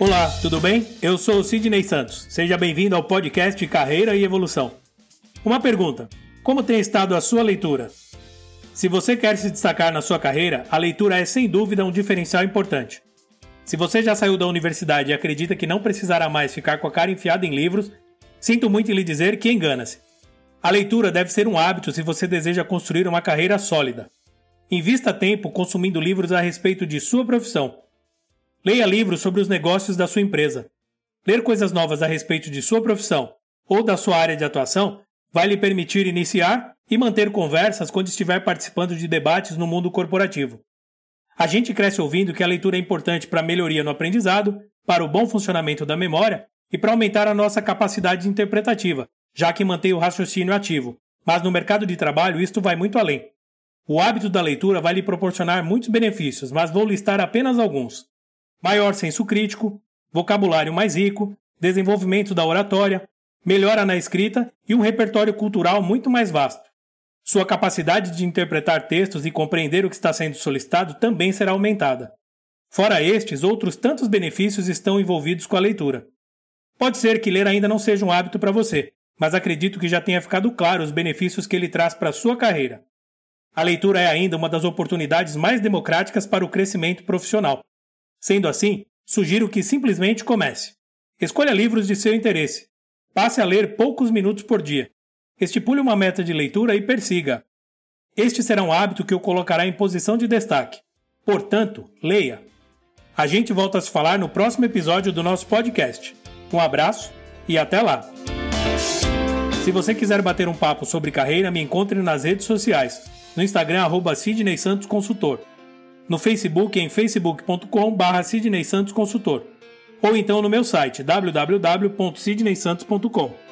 Olá, tudo bem? Eu sou o Sidney Santos. Seja bem-vindo ao podcast Carreira e Evolução. Uma pergunta: como tem estado a sua leitura? Se você quer se destacar na sua carreira, a leitura é sem dúvida um diferencial importante. Se você já saiu da universidade e acredita que não precisará mais ficar com a cara enfiada em livros, sinto muito em lhe dizer que engana-se. A leitura deve ser um hábito se você deseja construir uma carreira sólida. Invista tempo consumindo livros a respeito de sua profissão Leia livros sobre os negócios da sua empresa. Ler coisas novas a respeito de sua profissão ou da sua área de atuação vai lhe permitir iniciar e manter conversas quando estiver participando de debates no mundo corporativo. A gente cresce ouvindo que a leitura é importante para a melhoria no aprendizado, para o bom funcionamento da memória e para aumentar a nossa capacidade interpretativa, já que mantém o raciocínio ativo. Mas no mercado de trabalho isto vai muito além. O hábito da leitura vai lhe proporcionar muitos benefícios, mas vou listar apenas alguns maior senso crítico, vocabulário mais rico, desenvolvimento da oratória, melhora na escrita e um repertório cultural muito mais vasto. Sua capacidade de interpretar textos e compreender o que está sendo solicitado também será aumentada. Fora estes, outros tantos benefícios estão envolvidos com a leitura. Pode ser que ler ainda não seja um hábito para você, mas acredito que já tenha ficado claro os benefícios que ele traz para a sua carreira. A leitura é ainda uma das oportunidades mais democráticas para o crescimento profissional. Sendo assim, sugiro que simplesmente comece. Escolha livros de seu interesse. Passe a ler poucos minutos por dia. Estipule uma meta de leitura e persiga. Este será um hábito que o colocará em posição de destaque. Portanto, leia. A gente volta a se falar no próximo episódio do nosso podcast. Um abraço e até lá! Se você quiser bater um papo sobre carreira, me encontre nas redes sociais. No Instagram, arroba Sidney Santos Consultor no Facebook em facebook.com.br Sidney Santos Consultor, ou então no meu site www.sidneysantos.com.